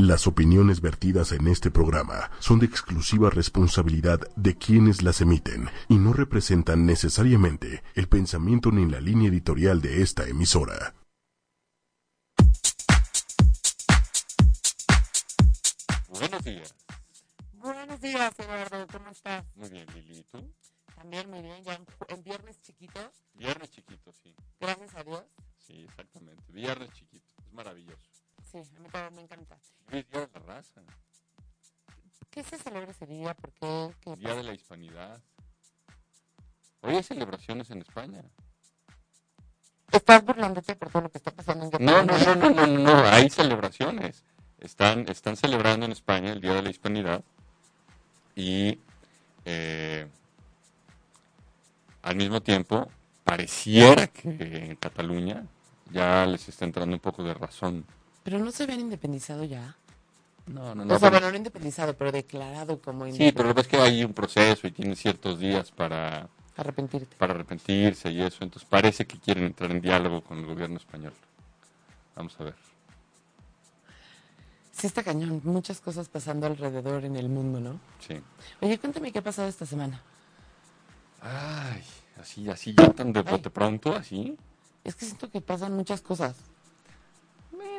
Las opiniones vertidas en este programa son de exclusiva responsabilidad de quienes las emiten y no representan necesariamente el pensamiento ni la línea editorial de esta emisora. Buenos días. Buenos días, Eduardo. ¿Cómo estás? Muy bien, Lili. ¿Y tú? También muy bien. Ya en, en viernes chiquito. Viernes chiquito, sí. Gracias a Dios. Sí, exactamente. Viernes chiquito. Es maravilloso. Sí, a mí también me encanta. Día de la Raza. ¿Qué se celebra ese día? ¿Por qué? ¿Qué Día de la Hispanidad. Hoy hay celebraciones en España. ¿Estás burlándote por todo lo que está pasando en No, no, no, no, no, no. Hay celebraciones. Están, están celebrando en España el Día de la Hispanidad y eh, al mismo tiempo pareciera que en Cataluña ya les está entrando un poco de razón. Pero no se habían independizado ya. No, no, o no. sea, pero- bueno, no independizado, pero declarado como Sí, independiente. pero lo ves que hay un proceso y tienen ciertos días para, Arrepentirte. para arrepentirse y eso. Entonces parece que quieren entrar en diálogo con el gobierno español. Vamos a ver. Sí está cañón. Muchas cosas pasando alrededor en el mundo, ¿no? Sí. Oye, cuéntame qué ha pasado esta semana. Ay, así, así ya tan de bote pronto, así. Es que siento que pasan muchas cosas.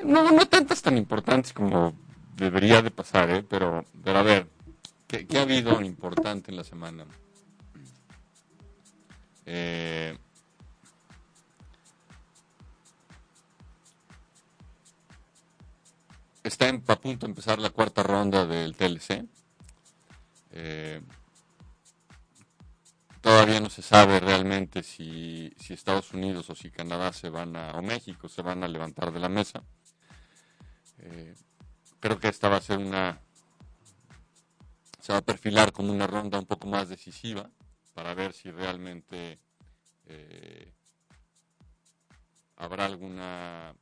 No, no tantas tan importantes como debería de pasar, ¿eh? Pero, a ver, ¿qué, qué ha habido importante en la semana? Eh, está en- a punto de empezar la cuarta ronda del TLC. Eh, todavía no se sabe realmente si, si Estados Unidos o si Canadá se van a, o México se van a levantar de la mesa. Eh, creo que esta va a ser una, se va a perfilar como una ronda un poco más decisiva para ver si realmente eh, habrá alguna,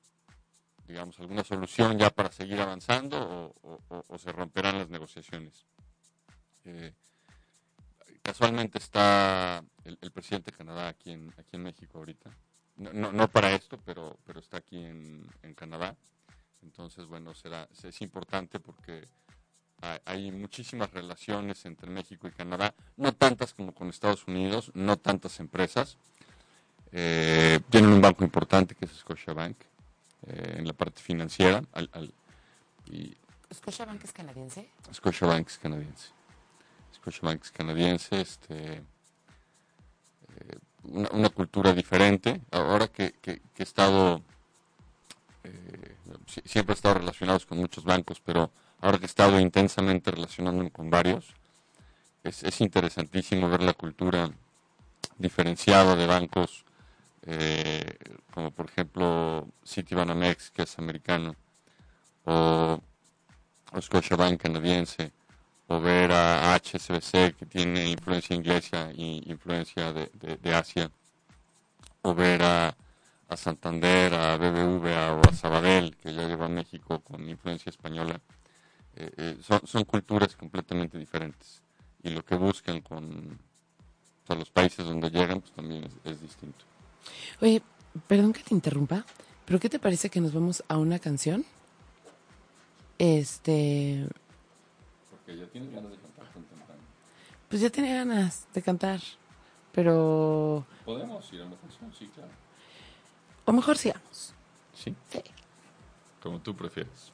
digamos, alguna solución ya para seguir avanzando o, se romperán las negociaciones. Eh, casualmente está el, el presidente de Canadá aquí en, aquí en México ahorita. No, no, no para esto, pero, pero está aquí en, en Canadá. Entonces, bueno, será, es importante porque hay, muchísimas relaciones entre México y Canadá, no tantas como con Estados Unidos, no tantas empresas. Eh, tienen un banco importante que es Scotiabank eh, en la parte financiera al- al- y ¿Scotiabank es canadiense? Scotiabank es canadiense. Scotiabank es canadiense, este, eh, una, una cultura diferente. Ahora que, que- que he estado, siempre he estado relacionados con muchos bancos, pero ahora que he estado intensamente relacionándome con varios, es, es interesantísimo ver la cultura diferenciada de bancos, eh, como por ejemplo Citibanamex, que es americano, o o Scotiabank canadiense, o ver a HSBC que tiene influencia inglesa y influencia de, de- de Asia, o ver a, a Santander, a BBVA o a Sabadell que ya llegó a México con influencia española, eh, eh, son, son culturas completamente diferentes y lo que buscan con o sea, los países donde llegan pues también es, es distinto. Oye, perdón que te interrumpa, pero ¿qué te parece que nos vamos a una canción? Este, Porque ya tienen ganas de cantar pues ya tenía ganas de cantar, pero ¿Podemos ir a una canción? Sí, claro. O mejor sigamos. Sí. Sí. Como tú prefieres.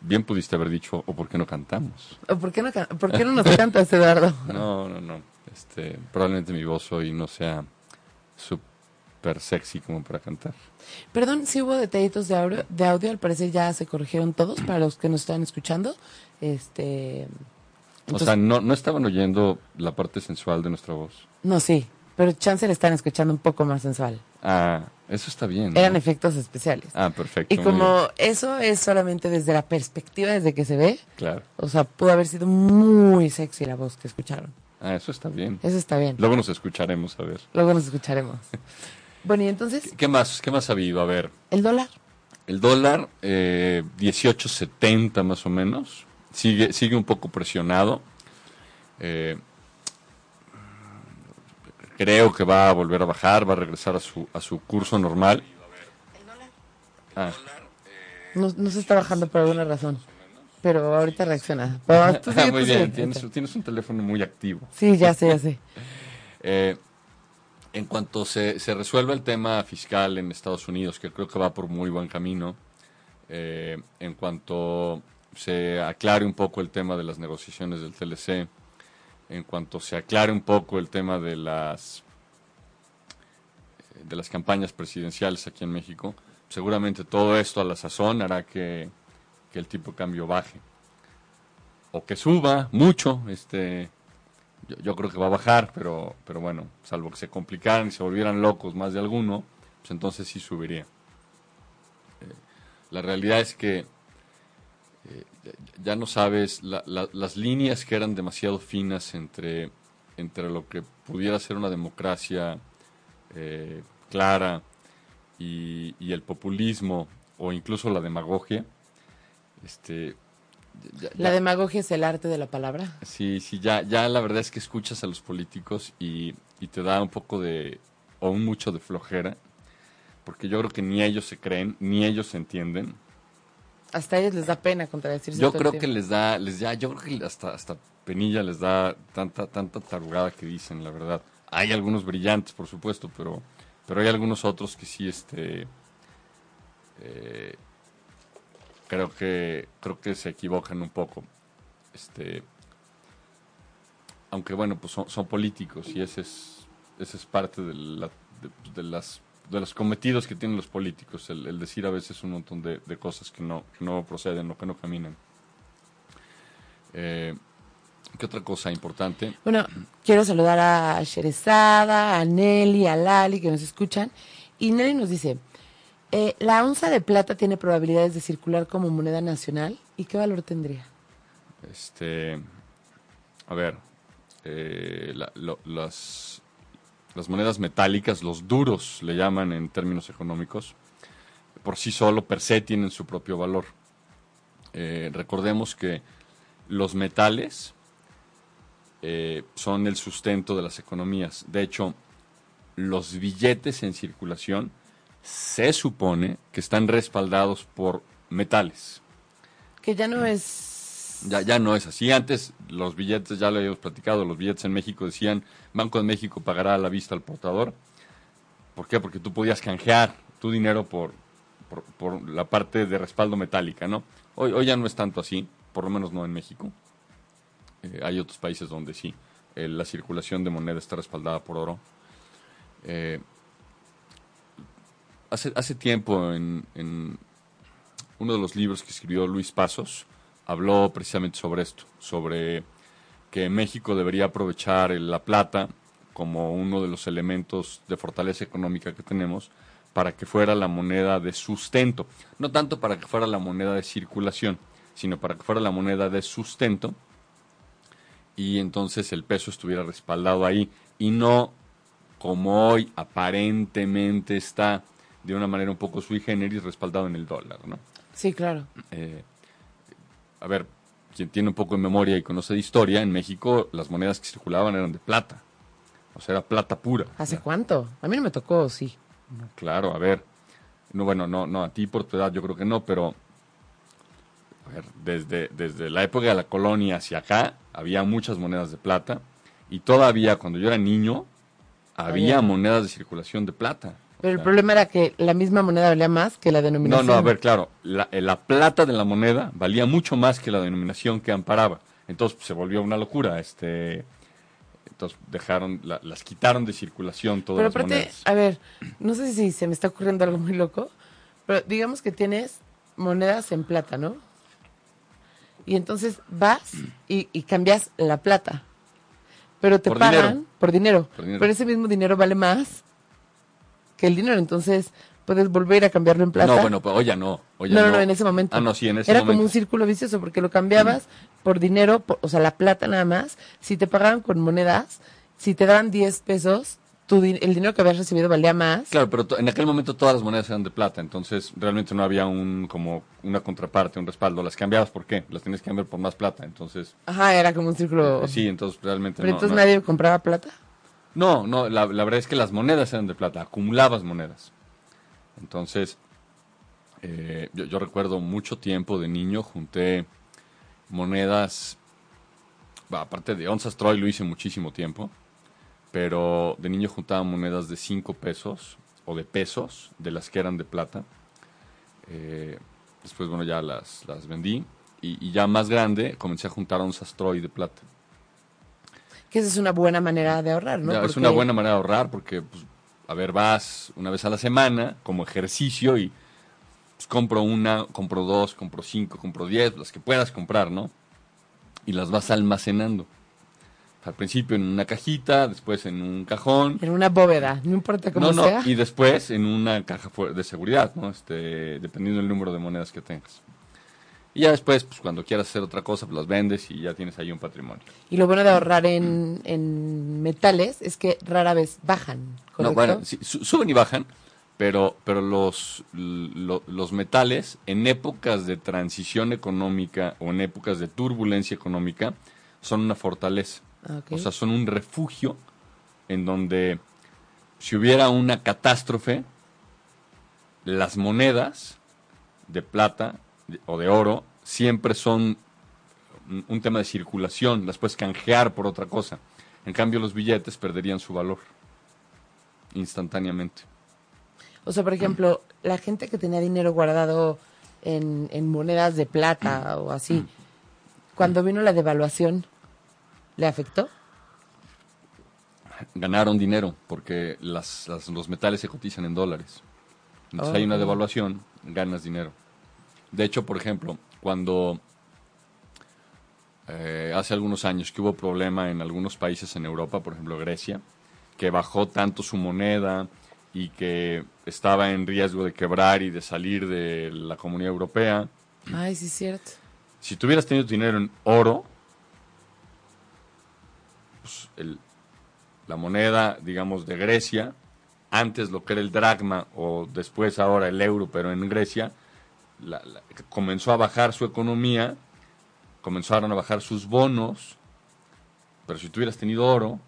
Bien pudiste haber dicho, o por qué no cantamos. ¿O por qué no, can- por qué no nos cantas, Eduardo? No, no, no. Este, probablemente mi voz hoy no sea súper sexy como para cantar. Perdón, si hubo detallitos de audio, de audio, al parecer ya se corrigieron todos para los que nos están escuchando. Este, o entonces- sea, no, no estaban oyendo la parte sensual de nuestra voz. no, sí, pero chance le están escuchando un poco más sensual. Ah, eso está bien. ¿no? Eran efectos especiales. Ah, perfecto. Y como eso es solamente desde la perspectiva, desde que se ve, Claro. o sea, pudo haber sido muy sexy la voz que escucharon. Ah, eso está bien. Eso está bien. Luego nos escucharemos, a ver. Luego nos escucharemos. Bueno, y entonces, ¿Qué más, qué más ha habido? A ver, el dólar. El dólar, eh, 18.70 más o menos. Sigue, sigue un poco presionado. Eh, creo que va a volver a bajar, va a regresar a su, a su curso normal. Ah, No, no se está bajando por alguna razón. Pero ahorita reacciona. Pero tú sigue, muy tú bien, tienes un teléfono muy activo. Sí, ya sé, ya sé. Eh, en cuanto se, se resuelva el tema fiscal en Estados Unidos, que creo que va por muy buen camino, eh, en cuanto se aclare un poco el tema de las negociaciones del TLC, en cuanto se aclare un poco el tema de las de las campañas presidenciales aquí en México, seguramente todo esto a la sazón hará que, que el tipo de cambio baje o que suba mucho, este yo, yo creo que va a bajar, pero, pero bueno, salvo que se complicaran y se volvieran locos más de alguno, pues entonces sí subiría. Eh, la realidad es que eh, ya- no sabes, la- la- las líneas que eran demasiado finas entre, entre lo que pudiera ser una democracia eh, clara y, y el populismo o incluso la demagogia, este, ya- La ya- demagogia es el arte de la palabra. Sí, sí, ya, ya la verdad es que escuchas a los políticos y, y te da un poco de, o un mucho de flojera, porque yo creo que ni ellos se creen, ni ellos se entienden. Hasta ellos les da pena contradecirse. Yo creo que les da, les da, yo creo que hasta, hasta penilla les da tanta, tanta tarugada que dicen, la verdad. Hay algunos brillantes, por supuesto, pero, pero hay algunos otros que sí, este, eh, creo que, creo que se equivocan un poco. Este, aunque bueno, pues son, son políticos y ese es, ese es parte de, la- de- de las de los cometidos que tienen los políticos, el, el decir a veces un montón de, de cosas que no, que no proceden o que no caminan. Eh, ¿Qué otra cosa importante? Bueno, quiero saludar a Sherezada, a Nelly, a Lali que nos escuchan. Y Nelly nos dice, eh, ¿la onza de plata tiene probabilidades de circular como moneda nacional? ¿Y qué valor tendría? Este, a ver, eh, la- lo- las, las monedas metálicas, los duros le llaman en términos económicos, por sí solo, per se, tienen su propio valor. Eh, recordemos que los metales eh, son el sustento de las economías. De hecho, los billetes en circulación se supone que están respaldados por metales. Que ya no es... Ya, ya no es así. Antes los billetes, ya lo habíamos platicado, los billetes en México decían, Banco de México pagará a la vista al portador. ¿Por qué? Porque tú podías canjear tu dinero por, por, la parte de respaldo metálica, ¿no? Hoy, hoy ya no es tanto así, por lo menos no en México. Eh, hay otros países donde sí, eh, la circulación de moneda está respaldada por oro. Eh, hace, hace tiempo en uno de los libros que escribió Luis Pasos, habló precisamente sobre esto, sobre que México debería aprovechar la plata como uno de los elementos de fortaleza económica que tenemos para que fuera la moneda de sustento, no tanto para que fuera la moneda de circulación, sino para que fuera la moneda de sustento y entonces el peso estuviera respaldado ahí y no como hoy aparentemente está de una manera un poco sui generis respaldado en el dólar, ¿no? Sí, claro. Eh, a ver, quien tiene un poco de memoria y conoce de historia, en México las monedas que circulaban eran de plata. O sea, era plata pura. ¿Hace cuánto? A mí no me tocó, sí. Claro, a ver. No, bueno, no, no, a ti por tu edad yo creo que no, pero a ver, desde, desde la época de la colonia hacia acá había muchas monedas de plata y todavía cuando yo era niño había Había. monedas de circulación de plata. Pero el problema era que la misma moneda valía más que la No, denominación. no, a ver, claro, la, eh, la plata de la moneda valía mucho más que la denominación que amparaba. Entonces pues, se volvió una locura. Este, entonces dejaron, la- las quitaron de circulación todas Pero las aparte, monedas. a ver, no sé si se me está ocurriendo algo muy loco, pero digamos que tienes monedas en plata, ¿no? Y entonces vas y, y cambias la plata. Pero te Por pagan dinero. por dinero. Por dinero. Pero ese mismo dinero vale más que el dinero. Entonces puedes volver a cambiarlo en plata. No, bueno, pues hoy ya no. hoy ya no, no, no, en ese momento. Ah, no, sí, en ese Era momento. como un círculo vicioso porque lo cambiabas por dinero, por- o sea, la plata nada más. Si te pagaban con monedas, si te daban 10 pesos, tu, el dinero que habías recibido valía más. Claro, pero en aquel momento todas las monedas eran de plata, entonces realmente no había un como una contraparte, un respaldo. Las cambiabas, ¿por qué? Las tenías que cambiar por más plata, entonces... Ajá, era como un círculo. sí, entonces realmente Pero no, entonces no- nadie compraba plata. No, no, la, verdad es que las monedas eran de plata, acumulabas monedas. Entonces, Eh, yo, recuerdo mucho tiempo de niño, junté monedas, aparte de onzas Troy lo hice muchísimo tiempo, pero de niño juntaba monedas de 5 pesos o de pesos, de las que eran de plata. Eh, después, bueno, ya las, las vendí. Y, y ya más grande comencé a juntar onzas Troy de plata. Que esa es una buena manera de ahorrar, ¿no? Ya, Es una buena manera de ahorrar porque, pues, a ver, vas una vez a la semana como ejercicio y pues, compro una, compro dos, compro cinco, compro diez, las que puedas comprar, ¿no? Y las vas almacenando. Al principio en una cajita, después en un cajón. En una bóveda, no importa cómo No, no, sea. y después en una caja de seguridad, ¿no? Este, dependiendo del número de monedas que tengas. Y ya después, pues cuando quieras hacer otra cosa, pues las vendes y ya tienes ahí un patrimonio. Y lo bueno de ahorrar en, en metales es que rara vez bajan, ¿correcto? No, bueno, sí, suben y bajan, pero, pero los, lo- los metales en épocas de transición económica o en épocas de turbulencia económica son una fortaleza. Ah. O sea, son un refugio en donde si hubiera una catástrofe, las monedas de plata o de oro siempre son un, tema de circulación, las puedes canjear por otra cosa. En cambio, los billetes perderían su valor instantáneamente. O sea, por ejemplo, la gente que tenía dinero guardado en, en monedas de plata o así, cuando vino la devaluación, ¿le afectó? Ganaron dinero porque las, las- los metales se cotizan en dólares. Entonces hay una devaluación, ganas dinero. De hecho, por ejemplo, cuando eh, hace algunos años que hubo problema en algunos países en Europa, por ejemplo Grecia, que bajó tanto su moneda y que estaba en riesgo de quebrar y de salir de la comunidad europea, Ay, sí, es cierto. si tuvieras tenido dinero en oro, pues, el- la moneda, digamos, de Grecia, antes lo que era el dracma o después ahora el euro, pero en Grecia, la- la- comenzó a bajar su economía, comenzaron a bajar sus bonos, pero si tuvieras tenido oro,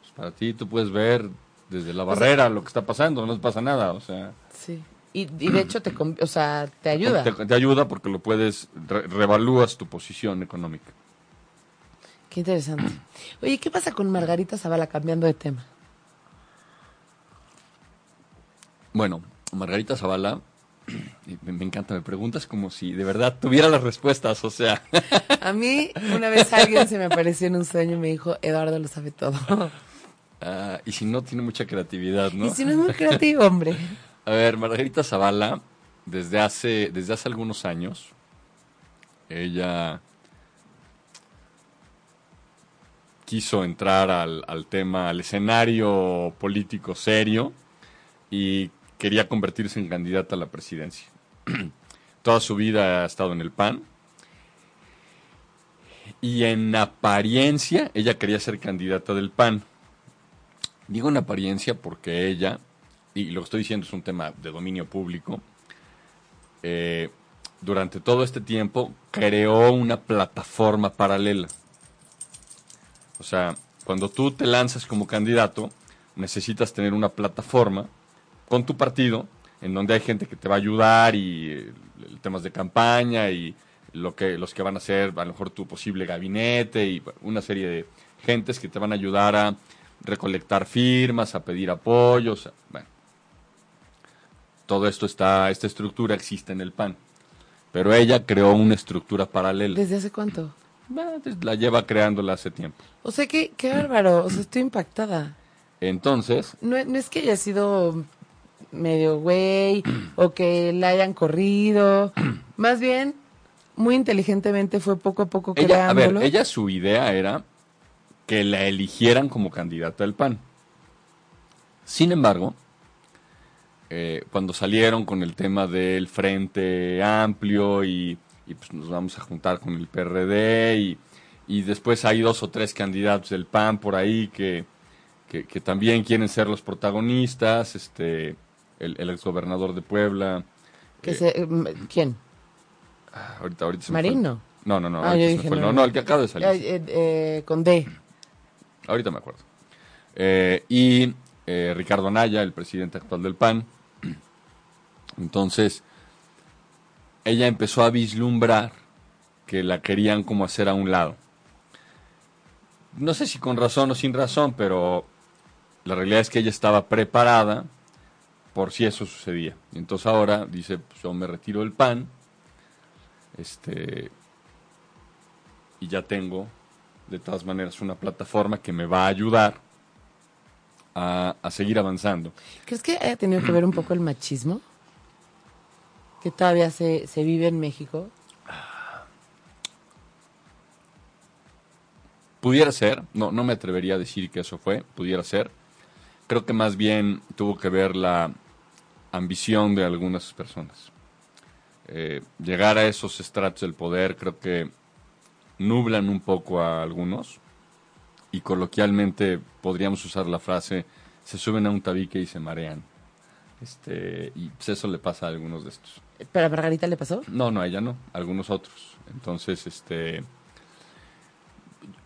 pues para ti tú puedes ver desde la barrera lo que está pasando, no te pasa nada, o sea... Sí. Y, y de hecho te, o sea, te ayuda. Te, te ayuda porque lo puedes, re- revalúas tu posición económica. Qué interesante. Oye, ¿qué pasa con Margarita Zavala cambiando de tema? Bueno, Margarita Zavala, me, encanta, me preguntas como si de verdad tuviera las respuestas, o sea, A mí, una vez alguien se me apareció en un sueño y me dijo, Eduardo lo sabe todo. ah, y si no, tiene mucha creatividad, ¿no? Y si no es muy creativo, hombre. A ver, Margarita Zavala, desde hace, desde hace algunos años, ella quiso entrar al, al tema, al escenario político serio y quería convertirse en candidata a la presidencia. Toda su vida ha estado en el PAN. Y en apariencia, ella quería ser candidata del PAN. Digo en apariencia porque ella, y lo que estoy diciendo es un tema de dominio público, eh, durante todo este tiempo creó una plataforma paralela. O sea, cuando tú te lanzas como candidato, necesitas tener una plataforma con tu partido en donde hay gente que te va a ayudar y eh, temas de campaña y lo que los que van a ser a lo mejor tu posible gabinete y una serie de gentes que te van a ayudar a recolectar firmas, a pedir apoyos, bueno. Todo esto está, esta estructura existe en el PAN. Pero ella creó una estructura paralela. ¿Desde hace cuánto? La lleva creándola hace tiempo. O sea, qué, qué bárbaro. O sea, estoy impactada. Entonces, No, no es que haya sido medio güey o que la hayan corrido. Más bien, muy inteligentemente fue poco a poco ella, a ver, creándolo. ella su idea era que la eligieran como candidata del PAN. Sin embargo, eh, cuando salieron con el tema del Frente Amplio y, y, pues nos vamos a juntar con el PRD y, y después hay dos o tres candidatos del PAN por ahí que, que, que también quieren ser los protagonistas, este, el, el exgobernador de Puebla. Que eh, se- mm, ¿Quién? ah, ahorita, ahorita se me fue. No, no, no, Ah, yo dije, no, no, no. no, el que acaba de salir. Eh, eh, eh, con D. Ahorita me acuerdo. Eh, y eh, Ricardo Anaya, el presidente actual del PAN. Entonces, ella empezó a vislumbrar que la querían como hacer a un lado. No sé si con razón o sin razón, pero la realidad es que ella estaba preparada por si eso sucedía. Entonces ahora dice, pues yo me retiro del PAN, este, y ya tengo de todas maneras una plataforma que me va a ayudar a, a seguir avanzando. ¿Crees que haya tenido que ver un poco el machismo? Que todavía se, se vive en México. Pudiera ser, no, no me atrevería a decir que eso fue, pudiera ser. Creo que más bien tuvo que ver la ambición de algunas personas. Eh, llegar a esos estratos del poder creo que nublan un poco a algunos y coloquialmente podríamos usar la frase se suben a un tabique y se marean. Este, y pues eso le pasa a algunos de estos. ¿Pero a Margarita le pasó? No, no, a ella no, a algunos otros. Entonces, este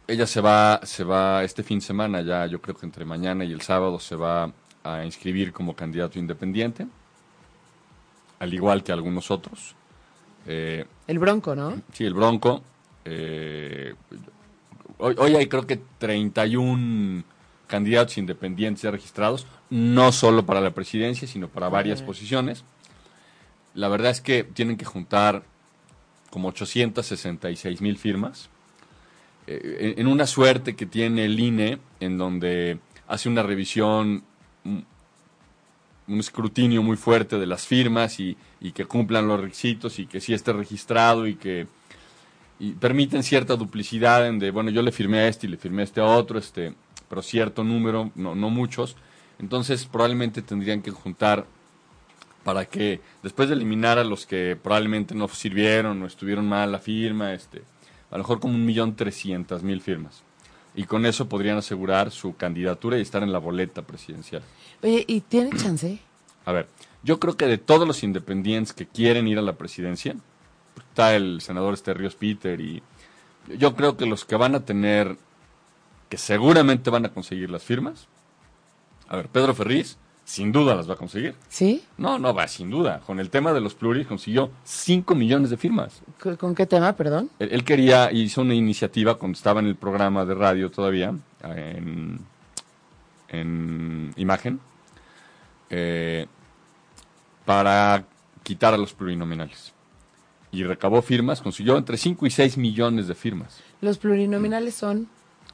ella se va se va este fin de semana ya, yo creo que entre mañana y el sábado se va a inscribir como candidato independiente, al igual que algunos otros. Eh, el Bronco, ¿no? Sí, el Bronco. Eh, hoy, hoy hay creo que 31 candidatos independientes ya registrados, no solo para la presidencia, sino para varias posiciones. La verdad es que tienen que juntar como 866 mil firmas, eh, en una suerte que tiene el INE, en donde hace una revisión, un, escrutinio muy fuerte de las firmas y, y, que cumplan los requisitos y que sí esté registrado y que y permiten cierta duplicidad en de, bueno, yo le firmé a este y le firmé a este a otro, este, pero cierto número, no, no muchos. Entonces probablemente tendrían que juntar para que después de eliminar a los que probablemente no sirvieron o estuvieron mal la firma, este, a lo mejor como un millón trescientas mil firmas. Y con eso podrían asegurar su candidatura y estar en la boleta presidencial. Oye, ¿y tiene chance? A ver, yo creo que de todos los independientes que quieren ir a la presidencia, está el senador este Ríos Peter y yo creo que los que van a tener, que seguramente van a conseguir las firmas, a ver, Pedro Ferriz, sin duda las va a conseguir. ¿Sí? No, no va, sin duda. Con el tema de los pluris consiguió 5 millones de firmas. ¿Con qué tema, perdón? Él, él, quería, hizo una iniciativa cuando estaba en el programa de radio todavía, en, en imagen, eh, para quitar a los plurinominales. Y recabó firmas, consiguió entre 5 y 6 millones de firmas. ¿Los plurinominales son?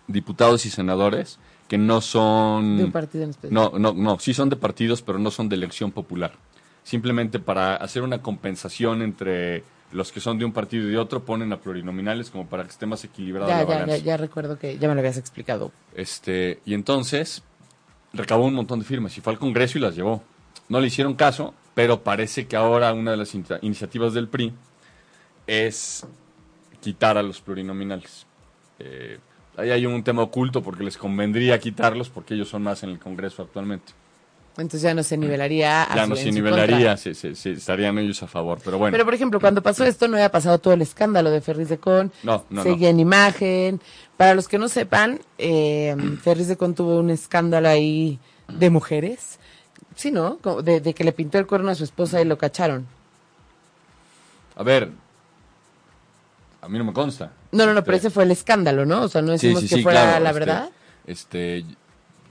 Diputados y senadores que no son... De un partido en especial. No, no, no, sí son de partidos, pero no son de elección popular. Simplemente para hacer una compensación entre los que son de un partido y de otro, ponen a plurinominales como para que esté más equilibrado ya, la ya, ya, ya recuerdo que ya me lo habías explicado. Este, y entonces recabó un montón de firmas y fue al Congreso y las llevó. No le hicieron caso, pero parece que ahora una de las in iniciativas del PRI es quitar a los plurinominales. Eh, ahí hay un tema oculto porque les convendría quitarlos porque ellos son más en el Congreso actualmente. Entonces ya no se nivelaría. A Ya no se nivelaría, se, se- se- estarían ellos a favor. Pero bueno, Pero por ejemplo, cuando pasó esto no había pasado todo el escándalo de Ferris de Con. no, no, seguía en imagen. Para los que no sepan, eh, Ferris de Con tuvo un escándalo ahí de mujeres. Sí, ¿no? De, de que le pintó el cuerno a su esposa y lo cacharon. A ver, a mí no me consta. No, no, no, pero Este, ese fue el escándalo, ¿no? O sea, no decimos que fuera claro, la este, verdad. Este,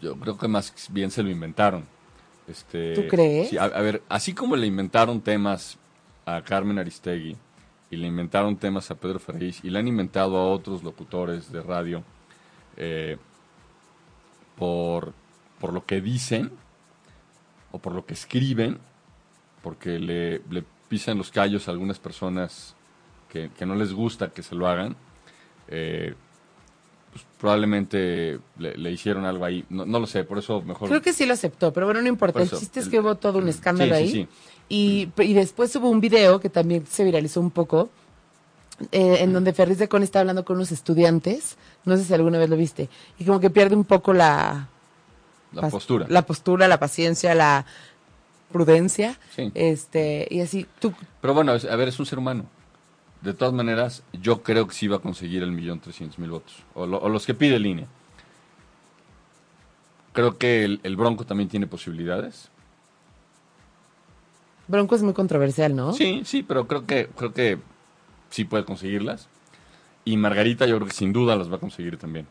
yo creo que más bien se lo inventaron. Este, ¿Tú crees? sí, a, a ver, así como le inventaron temas a Carmen Aristegui y le inventaron temas a Pedro Ferriz y le han inventado a otros locutores de radio eh, por, por lo que dicen o por lo que escriben, porque le, le pisan los callos a algunas personas que, que no les gusta que se lo hagan. Eh, pues, probablemente le, le hicieron algo ahí. No, no lo sé, por eso mejor. Creo que sí lo aceptó, pero bueno, no importa. Por El chiste es el- que hubo todo un escándalo Sí, sí, ahí. sí. Y, y después hubo un video que también se viralizó un poco, eh, en donde Ferris de Con está hablando con unos estudiantes. No sé si alguna vez lo viste. Y como que pierde un poco la, la postura. La postura, la paciencia, la prudencia. Sí. Este, y así, tú, Pero bueno, a ver, es un ser humano. De todas maneras, yo creo que sí va a conseguir el millón trescientos mil votos. O, lo- o los que pide línea. Creo que el, el Bronco también tiene posibilidades. Bronco es muy controversial, ¿no? Sí, sí, pero creo que, creo que sí puede conseguirlas. Y Margarita yo creo que sin duda las va a conseguir también.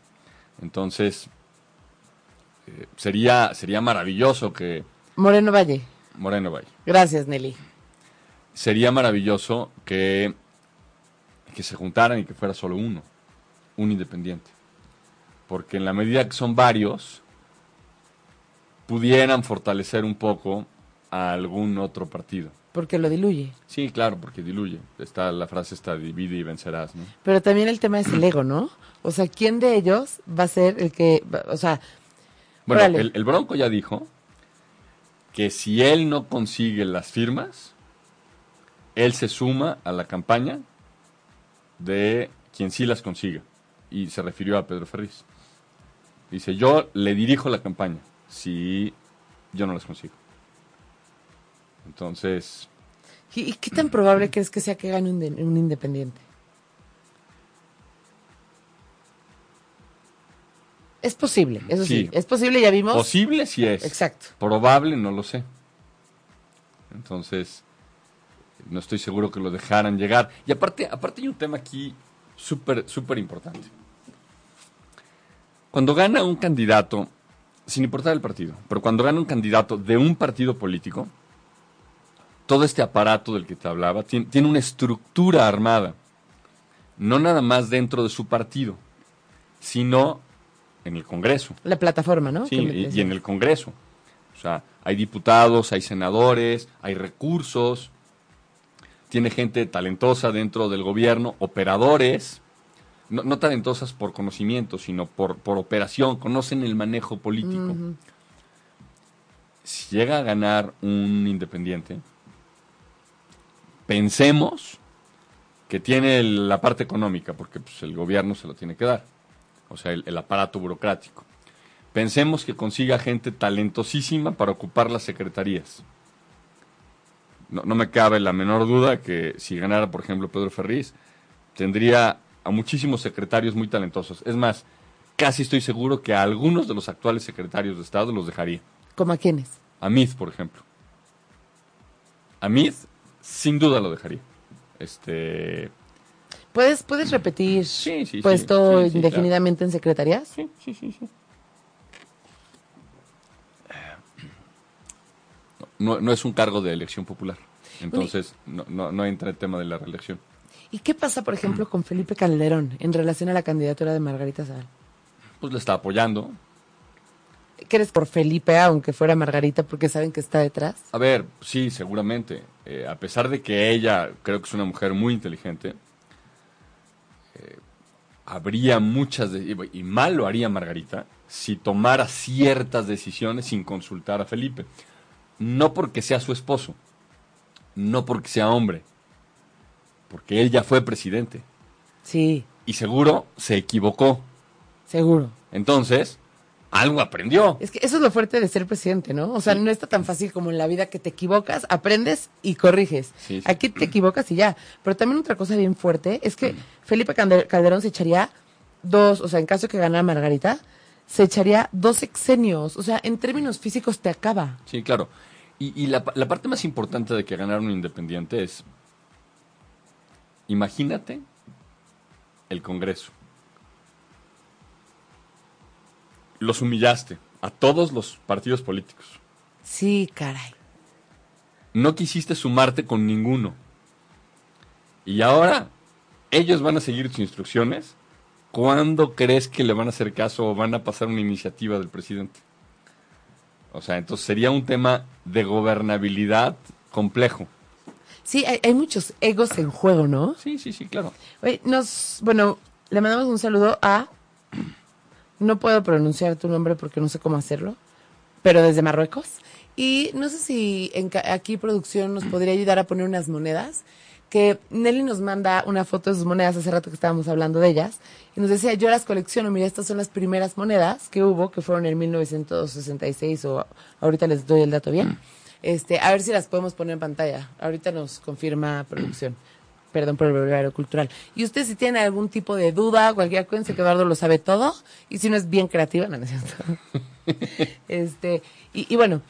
Entonces, eh, sería, sería maravilloso que Moreno Valle. Moreno Valle. Gracias, Nelly. Sería maravilloso que, que se juntaran y que fuera solo uno, un independiente. Porque en la medida que son varios, pudieran fortalecer un poco a algún otro partido. Porque lo diluye. Sí, claro, porque diluye. Está la frase está divide y vencerás, ¿no? Pero también el tema es el ego, ¿no? O sea, ¿quién de ellos va a ser el que, o sea, Bueno, el Bronco ya dijo que si él no consigue las firmas, él se suma a la campaña de quien sí las consiga. Y se refirió a Pedro Ferriz. Dice, yo le dirijo la campaña si yo no las consigo. Entonces, ¿y, qué tan probable crees que sea que gane un, de- un independiente? Es posible, eso sí. Sí. Es posible, ya vimos. posible sí es. Exacto. Probable no lo sé. Entonces, no estoy seguro que lo dejaran llegar. Y aparte, aparte hay un tema aquí súper, súper importante. Cuando gana un candidato, sin importar el partido, pero cuando gana un candidato de un partido político, todo este aparato del que te hablaba tiene, tiene una estructura armada. No nada más dentro de su partido, sino en el Congreso. La plataforma, ¿no? Sí, y, y en el Congreso. O sea, hay diputados, hay senadores, hay recursos, tiene gente talentosa dentro del gobierno, operadores, no, no talentosas por conocimiento, sino por, por operación, conocen el manejo político. Si llega a ganar un independiente, pensemos que tiene la parte económica, porque pues, el gobierno se lo tiene que dar, o sea, el, el aparato burocrático. Pensemos que consiga gente talentosísima para ocupar las secretarías. No, no me cabe la menor duda que si ganara, por ejemplo, Pedro Ferriz, tendría a muchísimos secretarios muy talentosos. Es más, casi estoy seguro que a algunos de los actuales secretarios de Estado los dejaría. ¿Cómo a quiénes? A Mith, por ejemplo. A Mith, sin duda lo dejaría. Este. ¿Puedes, ¿Puedes repetir Sí, sí, puesto Sí, indefinidamente en secretarías? Sí, sí, sí, sí. No, no es un cargo de elección popular. Entonces, no, no, no entra el tema de la reelección. ¿Y qué pasa, por ejemplo, con Felipe Calderón en relación a la candidatura de Margarita Zavala? Pues le está apoyando. ¿Qué eres por Felipe, aunque fuera Margarita, porque saben que está detrás? A ver, sí, seguramente. Eh, a pesar de que ella creo que es una mujer muy inteligente, eh, habría muchas, de- y mal lo haría Margarita, si tomara ciertas decisiones sin consultar a Felipe. No porque sea su esposo, no porque sea hombre, porque él ya fue presidente Sí, y seguro se equivocó. seguro. Entonces, algo aprendió. Es que eso es lo fuerte de ser presidente, ¿no? O sea, Sí. no está tan fácil como en la vida que te equivocas, aprendes y corriges. Sí, sí. Aquí te equivocas y ya. Pero también otra cosa bien fuerte es que Felipe Calde- Calderón se echaría dos, o sea, en caso de que ganara Margarita, se echaría dos sexenios. O sea, en términos físicos te acaba. Sí, claro. Y, y la, la parte más importante de que ganar un independiente es, imagínate el Congreso. Los humillaste a todos los partidos políticos. Sí, caray. No quisiste sumarte con ninguno. Y ahora ellos van a seguir tus instrucciones. ¿Cuándo crees que le van a hacer caso o van a pasar una iniciativa del presidente? O sea, entonces sería un tema de gobernabilidad complejo. Sí, hay, hay muchos egos en juego, ¿no? Sí, sí, sí, claro. Oye, nos, bueno, le mandamos un saludo a. No puedo pronunciar tu nombre porque no sé cómo hacerlo, pero desde Marruecos. Y no sé si en aquí producción nos podría ayudar a poner unas monedas. Que Nelly nos manda una foto de sus monedas hace rato que estábamos hablando de ellas. Y nos decía, yo las colecciono. Mira, estas son las primeras monedas que hubo, que fueron en 1966 o ahorita les doy el dato bien. Este, a ver si las podemos poner en pantalla. Ahorita nos confirma producción. Perdón por el breviario cultural. Y ustedes si tienen algún tipo de duda, cualquier acuérdense que Eduardo lo sabe todo. Y si no es bien creativa, no, no es cierto. este, y, y bueno,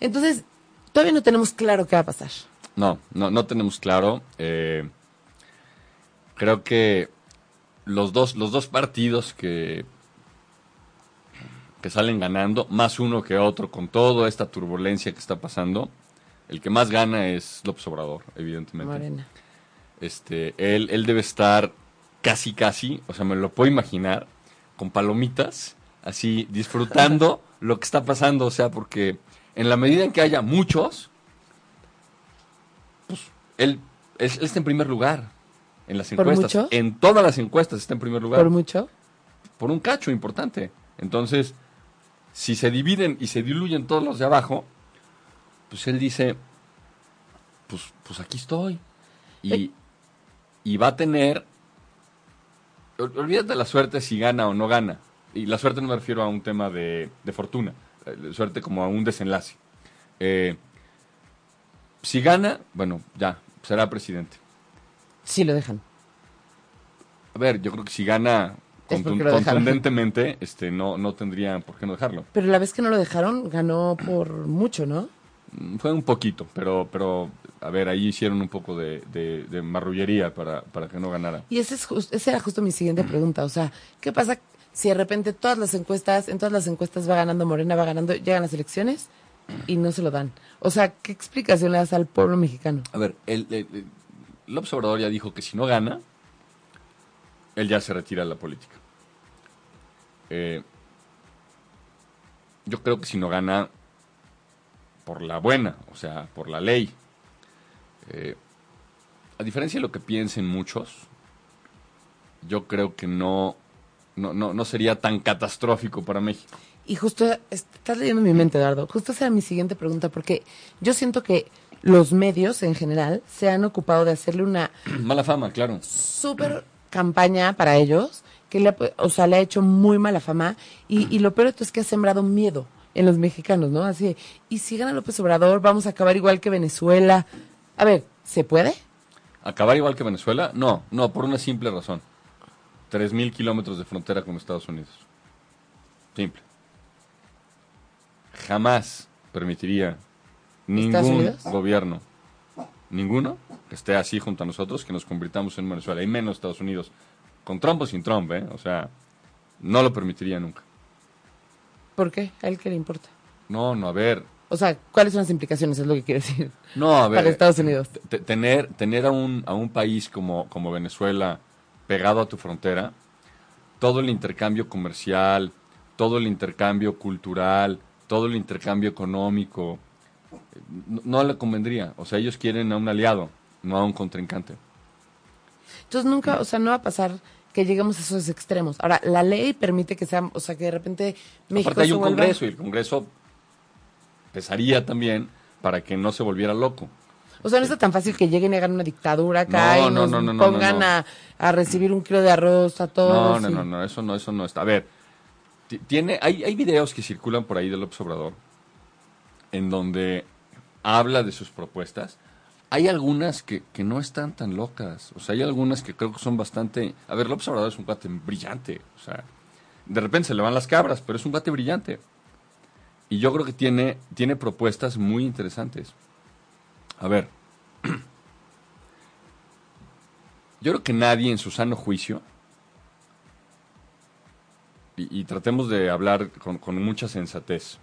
entonces, todavía no tenemos claro qué va a pasar. No, no, no tenemos claro. Eh, creo que los dos, los dos partidos que, que salen ganando, más uno que otro, con toda esta turbulencia que está pasando, el que más gana es López Obrador, evidentemente. Morena. Este, él, él debe estar casi, casi, o sea, me lo puedo imaginar, con palomitas, así, disfrutando lo que está pasando, o sea, porque en la medida en que haya muchos, pues él, él está en primer lugar en las ¿Por encuestas. mucho? En todas las encuestas está en primer lugar. Por mucho. por un cacho importante. Entonces, si se dividen y se diluyen todos los de abajo, pues él dice, pues, pues aquí estoy. Y, Eh. y va a tener, ol- olvídate de la suerte si gana o no gana. Y la suerte no me refiero a un tema de, de fortuna, eh, suerte como a un desenlace. Eh, si gana, bueno, ya, será presidente. Sí lo dejan. A ver, yo creo que si gana Es contundentemente, este, no, no tendrían por qué no dejarlo. Pero la vez que no lo dejaron, ganó por mucho, ¿no? Mm, Fue un poquito, pero, pero a ver, ahí hicieron un poco de, de- de marrullería para, para que no ganara. Y ese es jus- esa era justo mi siguiente pregunta. O sea, ¿qué pasa si de repente todas las encuestas, en todas las encuestas va ganando Morena, va ganando, llegan las elecciones y no se lo dan? O sea, ¿qué explicación le das al pueblo mexicano? A ver, el, el, Obrador ya dijo que si no gana, él ya se retira de la política. Eh, yo creo que si no gana por la buena, o sea, por la ley. Eh, a diferencia de lo que piensen muchos, yo creo que no, no, no, no sería tan catastrófico para México. Y justo, estás leyendo mi mente, Eduardo. Justo esa era mi siguiente pregunta, porque yo siento que los medios en general se han ocupado de hacerle una Mala fama, claro. súper campaña para ellos, que le, o sea, le ha hecho muy mala fama. Y, y lo peor de todo es que ha sembrado miedo en los mexicanos, ¿no? Así, de, y si gana López Obrador, vamos a acabar igual que Venezuela. A ver, ¿se puede? ¿Acabar igual que Venezuela? No, no, por una simple razón. 3.000 kilómetros de frontera con Estados Unidos. Simple. Jamás permitiría ¿Estados ningún gobierno, ninguno, que esté así junto a nosotros, que nos convirtamos en Venezuela, y menos Estados Unidos. Con Trump o sin Trump, ¿eh? O sea, no lo permitiría nunca. ¿Por qué? ¿A él qué le importa? No, no, a ver, O sea, ¿cuáles son las implicaciones? Es lo que quiero decir. No, a ver. Para Estados Unidos. te- tener tener a un, a un país como, como Venezuela pegado a tu frontera, todo el intercambio comercial, todo el intercambio cultural, todo el intercambio económico, eh, no, no le convendría. O sea, ellos quieren a un aliado, no a un contrincante. Entonces nunca, o sea, no va a pasar que lleguemos a esos extremos. Ahora, la ley permite que sea, o sea, que de repente México Aparte hay un vuelva- Congreso y el Congreso pesaría también para que no se volviera loco. O sea, no está tan fácil que lleguen y hagan una dictadura acá No, y no, nos no, no, no, pongan no. A, a recibir un kilo de arroz a No, todos. no, y- no, no, eso no, eso no está. A ver, tiene, hay, hay videos que circulan por ahí de López Obrador en donde habla de sus propuestas. Hay algunas que, que no están tan locas. O sea, hay algunas que creo que son bastante. A ver, López Obrador es un cuate brillante. O sea, de repente se le van las cabras, pero es un cuate brillante. Y yo creo que tiene, tiene propuestas muy interesantes. A ver. Yo creo que nadie en su sano juicio y, tratemos de hablar con, mucha sensatez.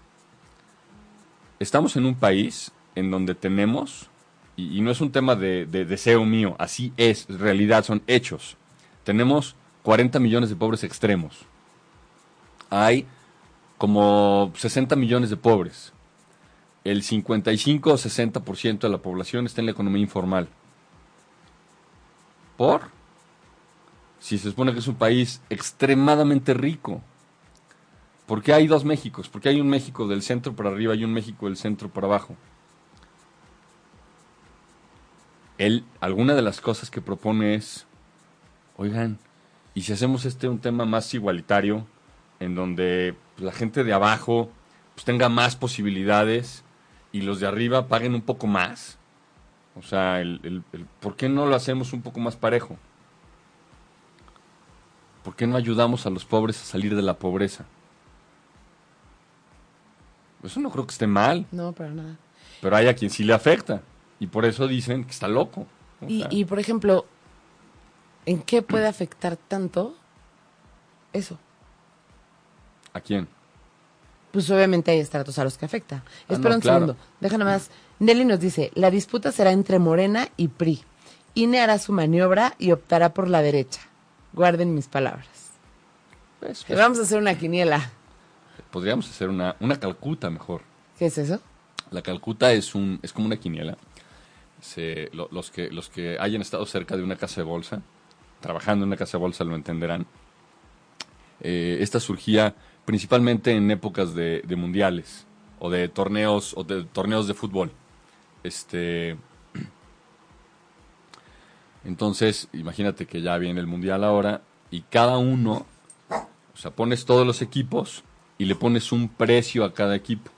Estamos en un país en donde tenemos, y, y no es un tema de, de deseo mío, así es, realidad, son hechos. Tenemos 40 millones de pobres extremos. Hay como 60 millones de pobres. El 55 o 60% de la población está en la economía informal. ¿Por? Si se supone que es un país extremadamente rico? ¿Por qué hay dos Méxicos? ¿Por qué hay un México del centro para arriba y un México del centro para abajo? Él, alguna de las cosas que propone es, oigan, ¿y si hacemos este un tema más igualitario, en donde la gente de abajo pues, tenga más posibilidades y los de arriba paguen un poco más? O sea, el- ¿por qué no lo hacemos un poco más parejo? ¿Por qué no ayudamos a los pobres a salir de la pobreza? Eso no creo que esté mal. No, para nada. Pero hay a quien sí le afecta. Y por eso dicen que está loco. O Y, sea, y, por ejemplo, ¿en qué puede afectar tanto eso? ¿A quién? Pues obviamente hay estratos a los que afecta. Ah, Espera no, un claro. segundo. Deja nomás. Nelly nos dice, la disputa será entre Morena y PRI. INE hará su maniobra y optará por la derecha. Guarden mis palabras. Pues, pues, Vamos a hacer una quiniela. podríamos hacer una, una Calcuta mejor. ¿Qué es eso? La Calcuta es un es como una quiniela. Se- lo- los, que, los que hayan estado cerca de una casa de bolsa, trabajando en una casa de bolsa, lo entenderán. Eh, esta surgía principalmente en épocas de, de mundiales o de torneos o de torneos de fútbol. Este, entonces, imagínate que ya viene el mundial ahora y cada uno, o sea, pones todos los equipos y le pones un precio a cada equipo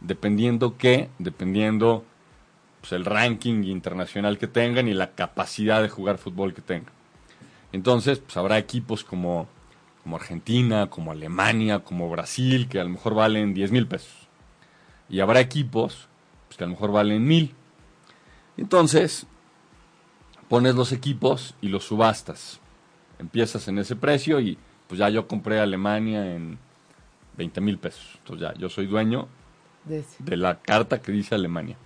dependiendo qué, dependiendo pues, el ranking internacional que tengan y la capacidad de jugar fútbol que tengan. Entonces, pues habrá equipos como, como Argentina, como Alemania, como Brasil, que a lo mejor valen 10 mil pesos. Y habrá equipos pues, que a lo mejor valen mil. Entonces, pones los equipos y los subastas. Empiezas en ese precio y pues ya yo compré a Alemania en 20 mil pesos. Entonces ya, yo soy dueño De la carta que dice Alemania.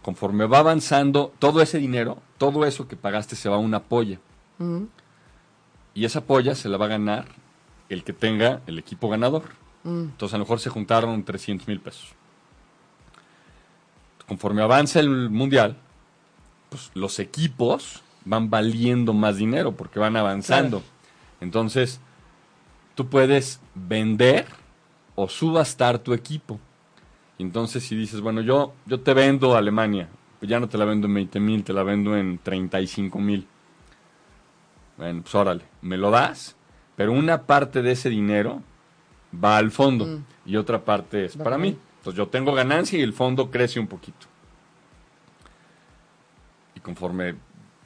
Conforme va avanzando, todo ese dinero, todo eso que pagaste se va a una polla. Mm, Y esa polla se la va a ganar el que tenga el equipo ganador. mm. Entonces a lo mejor se juntaron 300 mil pesos. Conforme avanza el mundial, pues los equipos van valiendo más dinero porque van avanzando. Entonces, tú puedes vender o subastar tu equipo. Entonces si dices, bueno, yo, yo te vendo a Alemania, pues ya no te la vendo en 20 mil, te la vendo en 35 mil. Bueno, pues órale, me lo das, pero una parte de ese dinero va al fondo y otra parte es para mí. Entonces yo tengo ganancia y el fondo crece un poquito. Conforme,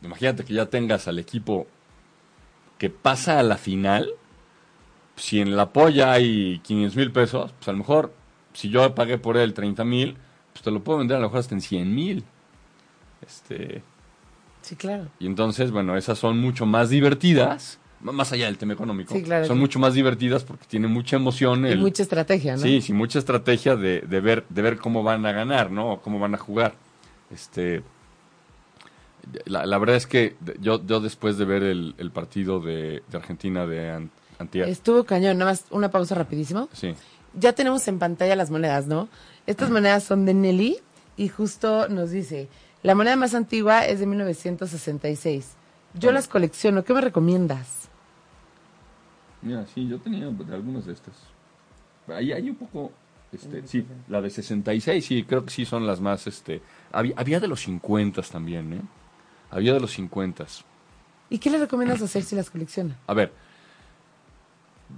imagínate que ya tengas al equipo que pasa a la final, si en la polla hay 500 mil pesos, pues a lo mejor, si yo pagué por él 30 mil, pues te lo puedo vender a lo mejor hasta en 100 mil. Este, Sí, claro. y entonces, bueno, esas son mucho más divertidas, más allá del tema económico. Sí, claro son mucho más divertidas porque tiene mucha emoción. Y mucha estrategia, ¿no? Sí, sí, mucha estrategia de, de ver, de ver cómo van a ganar, ¿no? O cómo van a jugar. Este, la, la verdad es que yo, yo después de ver el, el partido de, de Argentina de an- antier, Estuvo cañón. Nada más una pausa rapidísimo. sí, Ya tenemos en pantalla las monedas, ¿no? Estas monedas son de Nelly y justo nos dice, la moneda más antigua es de 1966. Yo las colecciono. ¿Qué me recomiendas? Mira, sí, yo tenía algunas de estas. Ahí hay un poco, este, sí, la de 66, sí, creo que sí son las más, este, había, había de los 50 también, ¿eh? Había de los 50. ¿Y qué le recomiendas hacer si las colecciona? A ver,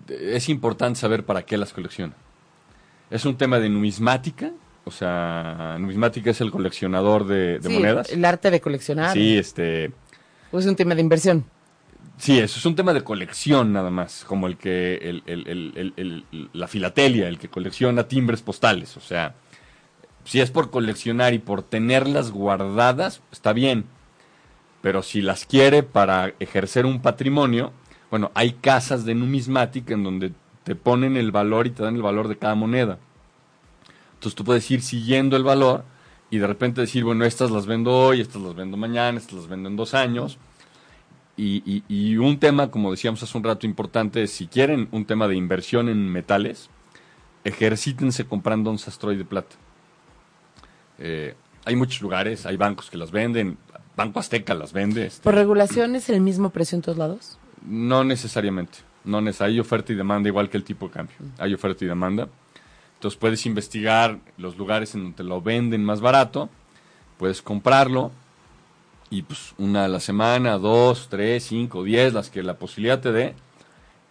es importante saber para qué las colecciona. Es un tema de numismática, o sea, numismática es el coleccionador de, de Sí, monedas. El arte de coleccionar. Sí, este, ¿O es un tema de inversión? Sí, eso es un tema de colección nada más, como el que el, el- el- el- el- la filatelia, el que colecciona timbres postales. O sea, si es por coleccionar y por tenerlas guardadas, está bien. Pero si las quiere para ejercer un patrimonio, bueno, hay casas de numismática en donde te ponen el valor y te dan el valor de cada moneda. Entonces tú puedes ir siguiendo el valor y de repente decir, bueno, estas las vendo hoy, estas las vendo mañana, estas las vendo en dos años. Y, y- y un tema, como decíamos hace un rato, importante es si quieren un tema de inversión en metales, ejercítense comprando un sastroy de plata. Eh, hay muchos lugares, hay bancos que las venden, Banco Azteca las vende. este, ¿Por regulación es el mismo precio en todos lados? no necesariamente. No neces- hay oferta y demanda igual que el tipo de cambio. Hay oferta y demanda. Entonces puedes investigar los lugares en donde te lo venden más barato, puedes comprarlo y pues una a la semana, dos, tres, cinco, diez, las que la posibilidad te dé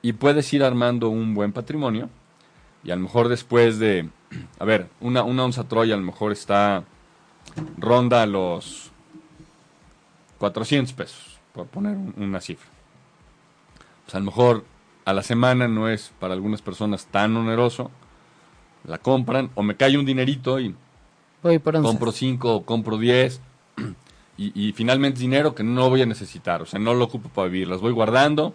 y puedes ir armando un buen patrimonio y a lo mejor después de, a ver, una, una onza Troya a lo mejor está, ronda los 400 pesos, por poner un- una cifra. Pues a lo mejor a la semana no es para algunas personas tan oneroso, la compran o me cae un dinerito y Voy por compro 5 o compro 10 y, y finalmente dinero que no voy a necesitar, o sea, no lo ocupo para vivir, las voy guardando,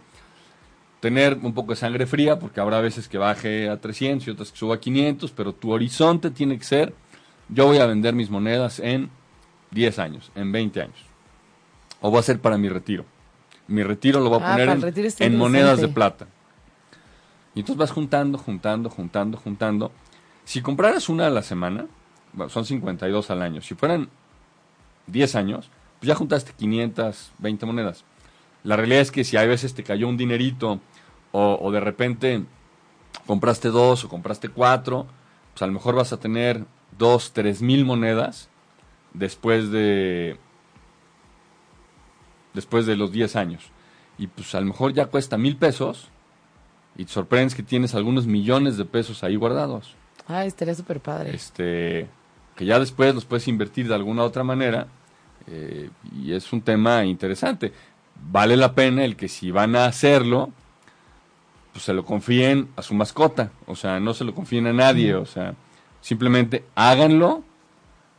tener un poco de sangre fría, porque habrá veces que baje a 300 y otras que suba a 500, pero tu horizonte tiene que ser, yo voy a vender mis monedas en 10 años, en 20 años, o voy a hacer para mi retiro. Mi retiro lo voy a Ah, poner en, en monedas de plata. Y entonces vas juntando, juntando, juntando, juntando. Si compraras una a la semana, bueno, son 52 al año. Si fueran 10 años, pues ya juntaste 520 monedas. La realidad es que si hay veces te cayó un dinerito o, o de repente compraste dos o compraste cuatro, pues a lo mejor vas a tener dos, tres mil monedas después de después de los 10 años. Y pues a lo mejor ya cuesta mil pesos y te sorprendes que tienes algunos millones de pesos ahí guardados. Ay, estaría súper padre. Este, que ya después los puedes invertir de alguna otra manera eh, y es un tema interesante. Vale la pena el que si van a hacerlo, pues se lo confíen a su mascota, o sea, no se lo confíen a nadie, o sea, simplemente háganlo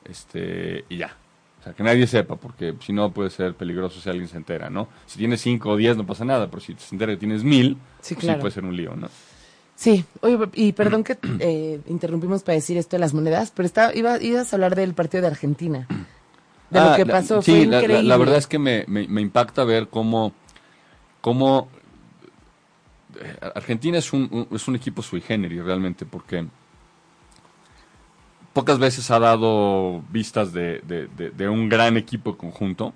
este, y ya. O sea, que nadie sepa, porque si no puede ser peligroso si alguien se entera, ¿no? Si tienes 5 o 10 no pasa nada, pero si se entera que tienes mil, Sí, pues puede ser un lío, ¿no? Sí, oye, y perdón que eh, interrumpimos para decir esto de las monedas, pero estaba, iba, ibas a hablar del partido de Argentina. De lo Ah, que la- pasó, sí, fue la- la-. La, verdad es que me, me- me impacta ver cómo, cómo eh, Argentina es un, un- es un equipo sui generis realmente, porque pocas veces ha dado vistas de, un gran equipo conjunto.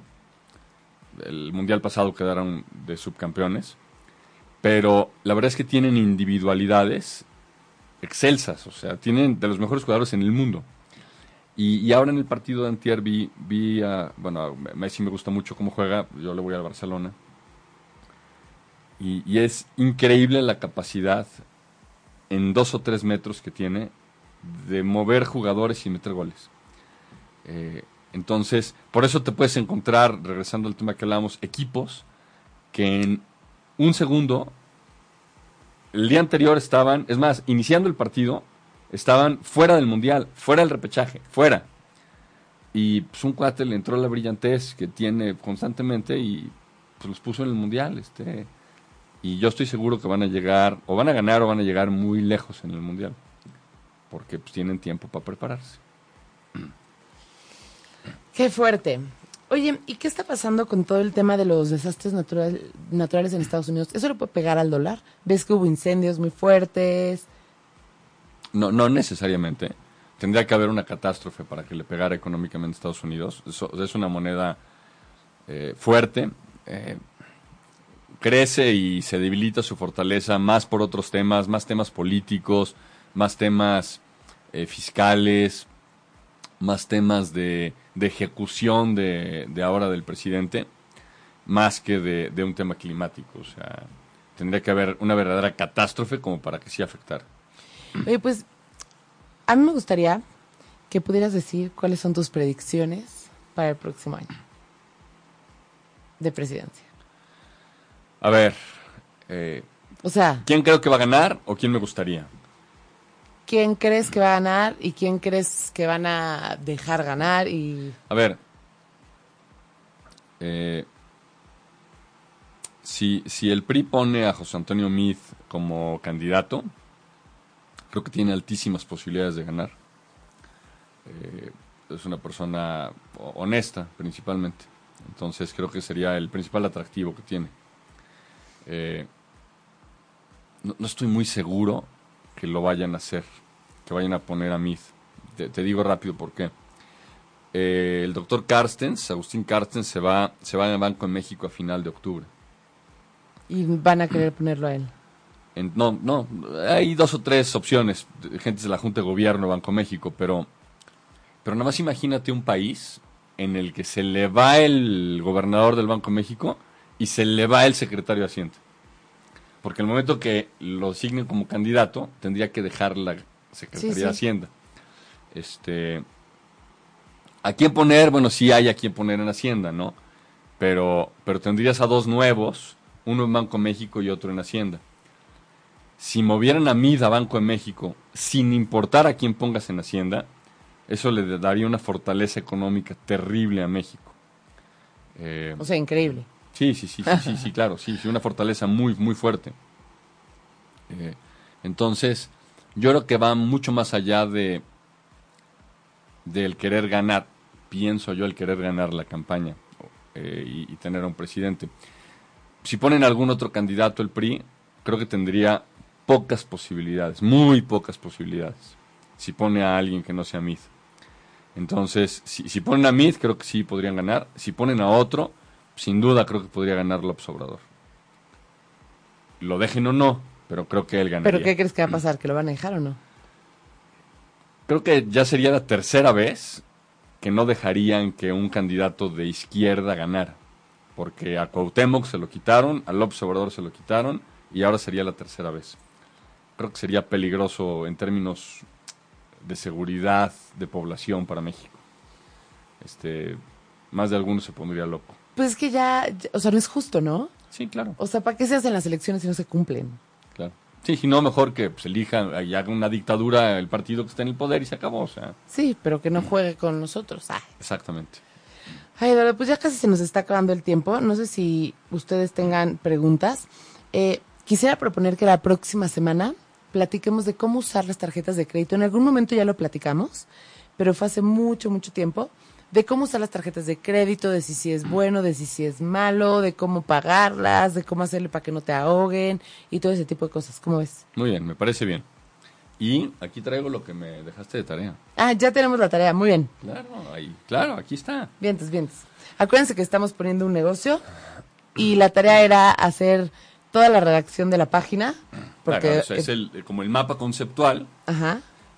El mundial pasado quedaron de subcampeones, pero la verdad es que tienen individualidades excelsas, o sea, tienen de los mejores jugadores en el mundo. Y, ahora en el partido de Antier vi, vi a, bueno, Messi me gusta mucho cómo juega, yo le voy al Barcelona. Y, y es increíble la capacidad en dos o tres metros que tiene de mover jugadores y meter goles. Eh, entonces, por eso te puedes encontrar, regresando al tema que hablábamos, equipos que en un segundo, el día anterior estaban, es más, iniciando el partido, estaban fuera del mundial, fuera del repechaje, fuera. Y pues un cuate le entró la brillantez que tiene constantemente y pues los puso en el mundial. Este, y yo estoy seguro que van a llegar, o van a ganar o van a llegar muy lejos en el mundial. Porque pues tienen tiempo para prepararse. Qué fuerte. Oye, ¿y qué está pasando con todo el tema de los desastres natural- naturales en Estados Unidos? ¿Eso le puede pegar al dólar? ¿Ves que hubo incendios muy fuertes? No, no necesariamente. Tendría que haber una catástrofe para que le pegara económicamente a Estados Unidos. Eso- es una moneda eh, fuerte. eh, crece y se debilita su fortaleza más por otros temas, más temas políticos, más temas eh, fiscales, más temas de, de ejecución de, de ahora del presidente, más que de, de un tema climático. O sea, tendría que haber una verdadera catástrofe como para que sí afectara. Oye, pues a mí me gustaría que pudieras decir cuáles son tus predicciones para el próximo año de presidencia. A ver, eh, O sea, ¿quién creo que va a ganar o quién me gustaría? ¿Quién crees que va a ganar y quién crees que van a dejar ganar? Y A ver, eh, si, si el PRI pone a José Antonio Meade como candidato, creo que tiene altísimas posibilidades de ganar. Eh, es una persona ho- honesta, principalmente. Entonces creo que sería el principal atractivo que tiene. Eh, no estoy muy seguro que lo vayan a hacer, que vayan a poner a Meade. Te, te digo rápido por qué. Eh, el doctor Carstens, Agustín Carstens, se va, se va al Banco en México a final de octubre. y van a querer ponerlo a él. En- no, no, hay dos o tres opciones, gente de la Junta de Gobierno, Banco México, pero, pero nada más imagínate un país en el que se le va el gobernador del Banco México y se le va el secretario de Hacienda. Porque el momento que lo asignen como candidato, tendría que dejar la Secretaría Sí, sí. de Hacienda. Este, ¿A quién poner? Bueno, sí hay a quién poner en Hacienda, ¿no? Pero, pero tendrías a dos nuevos, uno en Banco México y otro en Hacienda. Si movieran a MID a Banco de México, sin importar a quién pongas en Hacienda, Eso le daría una fortaleza económica terrible a México. Eh, o sea, increíble. Sí, sí, sí, sí, sí, sí, claro, sí, sí, una fortaleza muy, muy fuerte. Eh, entonces, yo creo que va mucho más allá de del querer ganar, pienso yo, el querer ganar la campaña eh, y, y, tener a un presidente. Si ponen algún otro candidato el PRI, creo que tendría pocas posibilidades, muy pocas posibilidades, si pone a alguien que no sea Mid. Entonces, si, si ponen a Mid, creo que sí podrían ganar. Si ponen a otro, sin duda creo que podría ganar López Obrador. Lo dejen o no, pero creo que él ganaría. ¿Pero qué crees que va a pasar? ¿Que lo van a dejar o no? Creo que ya sería la tercera vez que no dejarían que un candidato de izquierda ganara. Porque a Cuauhtémoc se lo quitaron, a López Obrador se lo quitaron y ahora sería la tercera vez. Creo que sería peligroso en términos de seguridad de población para México. Este, más de alguno se pondría loco. Pues es que ya, o sea, no es justo, ¿no? Sí, claro. O sea, ¿para qué se hacen las elecciones si no se cumplen? Claro. Sí, si no, mejor que pues, elija y haga una dictadura el partido que está en el poder y se acabó, o sea. Sí, pero que no juegue con nosotros. Exactamente. Ay, pues ya casi se nos está acabando el tiempo. No sé si ustedes tengan preguntas. Eh, quisiera proponer que la próxima semana platiquemos de cómo usar las tarjetas de crédito. En algún momento ya lo platicamos, pero fue hace mucho, mucho tiempo de cómo usar las tarjetas de crédito, de si, si es bueno, de si, si es malo, de cómo pagarlas, de cómo hacerle para que no te ahoguen y todo ese tipo de cosas. ¿Cómo ves? Muy bien, me parece bien. Y aquí traigo lo que me dejaste de tarea. Ah, ya tenemos la tarea, muy bien. Claro, ahí, claro, aquí está. Vientos, vientos. Acuérdense que estamos poniendo un negocio y la tarea era hacer toda la redacción de la página. Porque es el, como el mapa conceptual.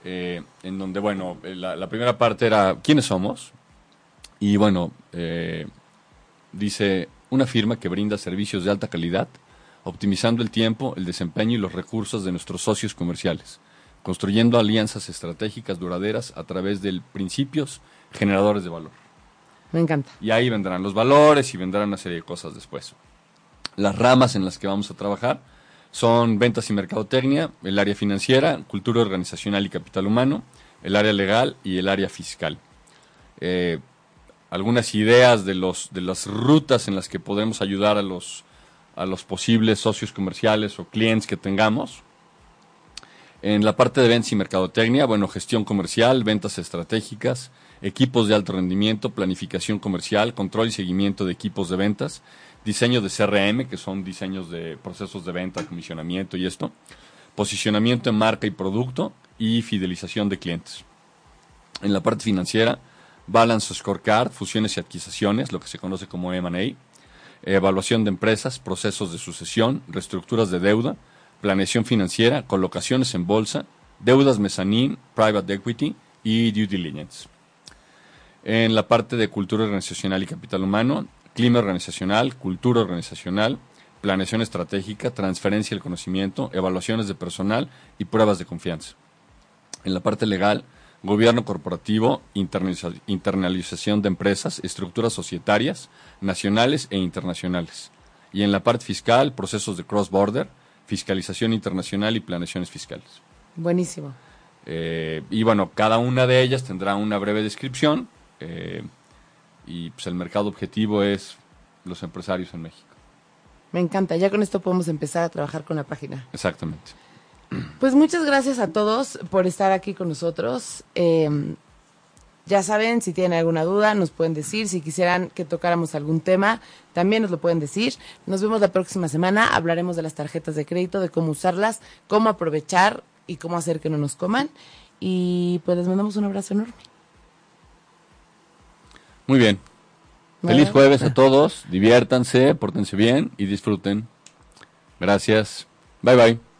Eh, en donde, bueno, la, la primera parte era quiénes somos, y bueno, eh, dice, una firma que brinda servicios de alta calidad, optimizando el tiempo, el desempeño y los recursos de nuestros socios comerciales, construyendo alianzas estratégicas duraderas a través de principios generadores de valor. Me encanta. Y ahí vendrán los valores y vendrán una serie de cosas después. Las ramas en las que vamos a trabajar son ventas y mercadotecnia, el área financiera, cultura organizacional y capital humano, el área legal y el área fiscal. Eh, algunas ideas de, los, de las rutas en las que podemos ayudar a los, a los posibles socios comerciales o clientes que tengamos. En la parte de ventas y mercadotecnia, bueno, gestión comercial, ventas estratégicas, equipos de alto rendimiento, planificación comercial, control y seguimiento de equipos de ventas, diseño de CRM, que son diseños de procesos de venta, comisionamiento y esto, posicionamiento en marca y producto y fidelización de clientes. En la parte financiera, Balance Scorecard, fusiones y adquisiciones, lo que se conoce como M&A, evaluación de empresas, procesos de sucesión, reestructuras de deuda, planeación financiera, colocaciones en bolsa, deudas mezanín, private equity y due diligence. En la parte de cultura organizacional y capital humano, clima organizacional, cultura organizacional, planeación estratégica, transferencia del conocimiento, evaluaciones de personal y pruebas de confianza. En la parte legal, gobierno corporativo, internalización de empresas, estructuras societarias, nacionales e internacionales. Y en la parte fiscal, procesos de cross-border, fiscalización internacional y planeaciones fiscales. Buenísimo. Eh, y bueno, cada una de ellas tendrá una breve descripción eh, y pues el mercado objetivo es los empresarios en México. Me encanta, ya con esto podemos empezar a trabajar con la página. Exactamente. Pues muchas gracias a todos por estar aquí con nosotros. Eh, ya saben, si tienen alguna duda, nos pueden decir. Si quisieran que tocáramos algún tema, también nos lo pueden decir. Nos vemos la próxima semana. Hablaremos de las tarjetas de crédito, de cómo usarlas, cómo aprovechar y cómo hacer que no nos coman. Y pues les mandamos un abrazo enorme. Muy bien. Feliz jueves a todos. Diviértanse, pórtense bien y disfruten. Gracias. Bye bye.